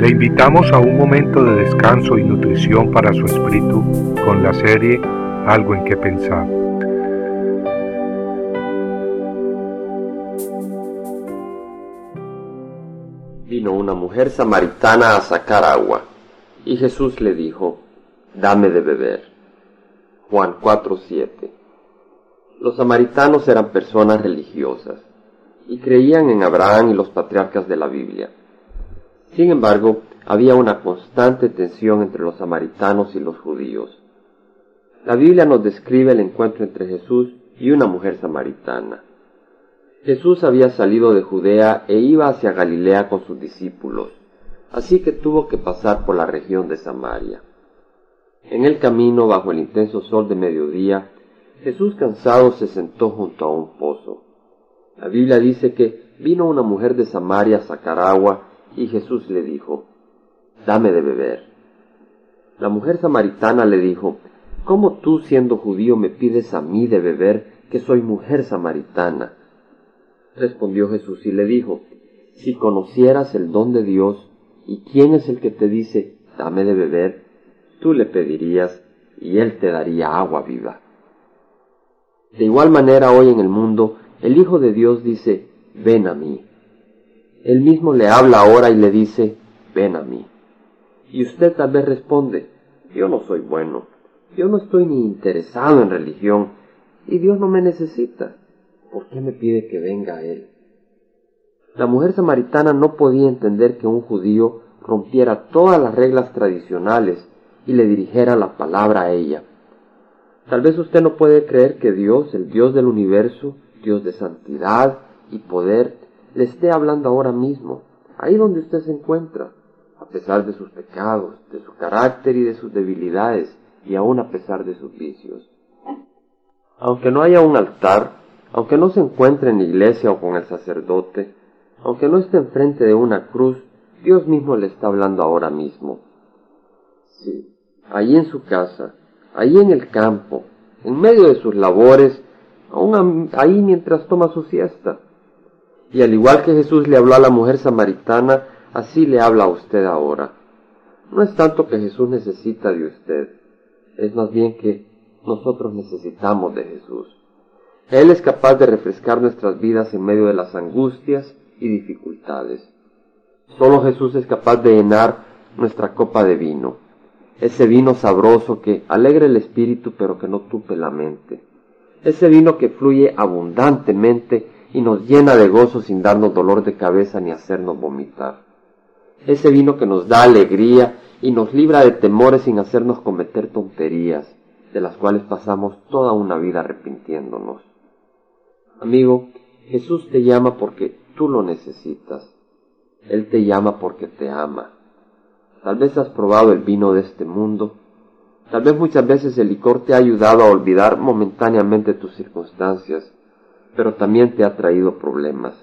Le invitamos a un momento de descanso y nutrición para su espíritu con la serie Algo en que pensar. Vino una mujer samaritana a sacar agua, y Jesús le dijo, Dame de beber. Juan 4:7 Los samaritanos eran personas religiosas y creían en Abraham y los patriarcas de la Biblia. Sin embargo, había una constante tensión entre los samaritanos y los judíos. La Biblia nos describe el encuentro entre Jesús y una mujer samaritana. Jesús había salido de Judea e iba hacia Galilea con sus discípulos, así que tuvo que pasar por la región de Samaria. En el camino, bajo el intenso sol de mediodía, Jesús cansado se sentó junto a un pozo. La Biblia dice que vino una mujer de Samaria a sacar agua y Jesús le dijo, Dame de beber. La mujer samaritana le dijo, ¿Cómo tú siendo judío me pides a mí de beber que soy mujer samaritana? Respondió Jesús y le dijo, Si conocieras el don de Dios y quién es el que te dice, dame de beber, tú le pedirías y él te daría agua viva. De igual manera hoy en el mundo, el Hijo de Dios dice, ven a mí. Él mismo le habla ahora y le dice, ven a mí. Y usted tal vez responde, yo no soy bueno, yo no estoy ni interesado en religión, y Dios no me necesita. ¿Por qué me pide que venga a Él? La mujer samaritana no podía entender que un judío rompiera todas las reglas tradicionales y le dirigiera la palabra a ella. Tal vez usted no puede creer que Dios, el Dios del universo, Dios de santidad y poder, le esté hablando ahora mismo, ahí donde usted se encuentra, a pesar de sus pecados, de su carácter y de sus debilidades, y aún a pesar de sus vicios. Aunque no haya un altar, aunque no se encuentre en la iglesia o con el sacerdote, aunque no esté enfrente de una cruz, Dios mismo le está hablando ahora mismo. Sí, allí en su casa, allí en el campo, en medio de sus labores, aún ahí mientras toma su siesta. Y al igual que Jesús le habló a la mujer samaritana, así le habla a usted ahora. No es tanto que Jesús necesita de usted, es más bien que nosotros necesitamos de Jesús. Él es capaz de refrescar nuestras vidas en medio de las angustias y dificultades. Solo Jesús es capaz de llenar nuestra copa de vino, ese vino sabroso que alegra el espíritu pero que no tupe la mente, ese vino que fluye abundantemente y nos llena de gozo sin darnos dolor de cabeza ni hacernos vomitar, ese vino que nos da alegría y nos libra de temores sin hacernos cometer tonterías, de las cuales pasamos toda una vida arrepintiéndonos. Amigo, Jesús te llama porque tú lo necesitas. Él te llama porque te ama. Tal vez has probado el vino de este mundo. Tal vez muchas veces el licor te ha ayudado a olvidar momentáneamente tus circunstancias, pero también te ha traído problemas.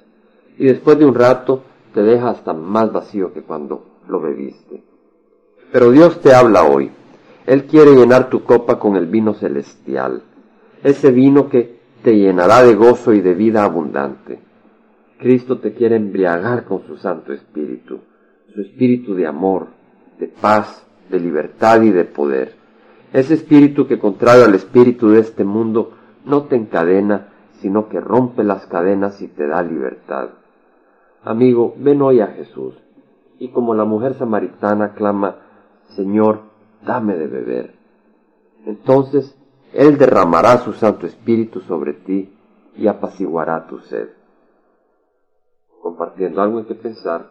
Y después de un rato te deja hasta más vacío que cuando lo bebiste. Pero Dios te habla hoy. Él quiere llenar tu copa con el vino celestial, ese vino que te llenará de gozo y de vida abundante. Cristo te quiere embriagar con su Santo Espíritu, su Espíritu de amor, de paz, de libertad y de poder. Ese Espíritu que contrario al Espíritu de este mundo no te encadena, sino que rompe las cadenas y te da libertad. Amigo, ven hoy a Jesús, y como la mujer samaritana clama, Señor, dame de beber. Entonces Él derramará su Santo Espíritu sobre ti y apaciguará tu sed compartiendo algo en que pensar,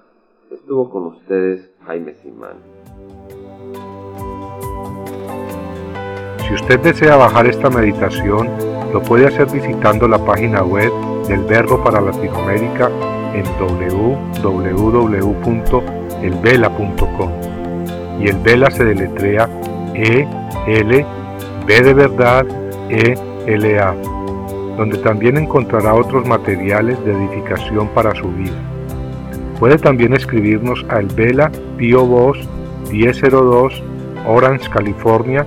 estuvo con ustedes Jaime Simán. Si usted desea bajar esta meditación, lo puede hacer visitando la página web del Verbo para Latinoamérica en www.elvela.com. Y el Vela se deletrea E L B de verdad E L A donde también encontrará otros materiales de edificación para su vida. Puede también escribirnos al Vela Pio Box 1002 Orange, California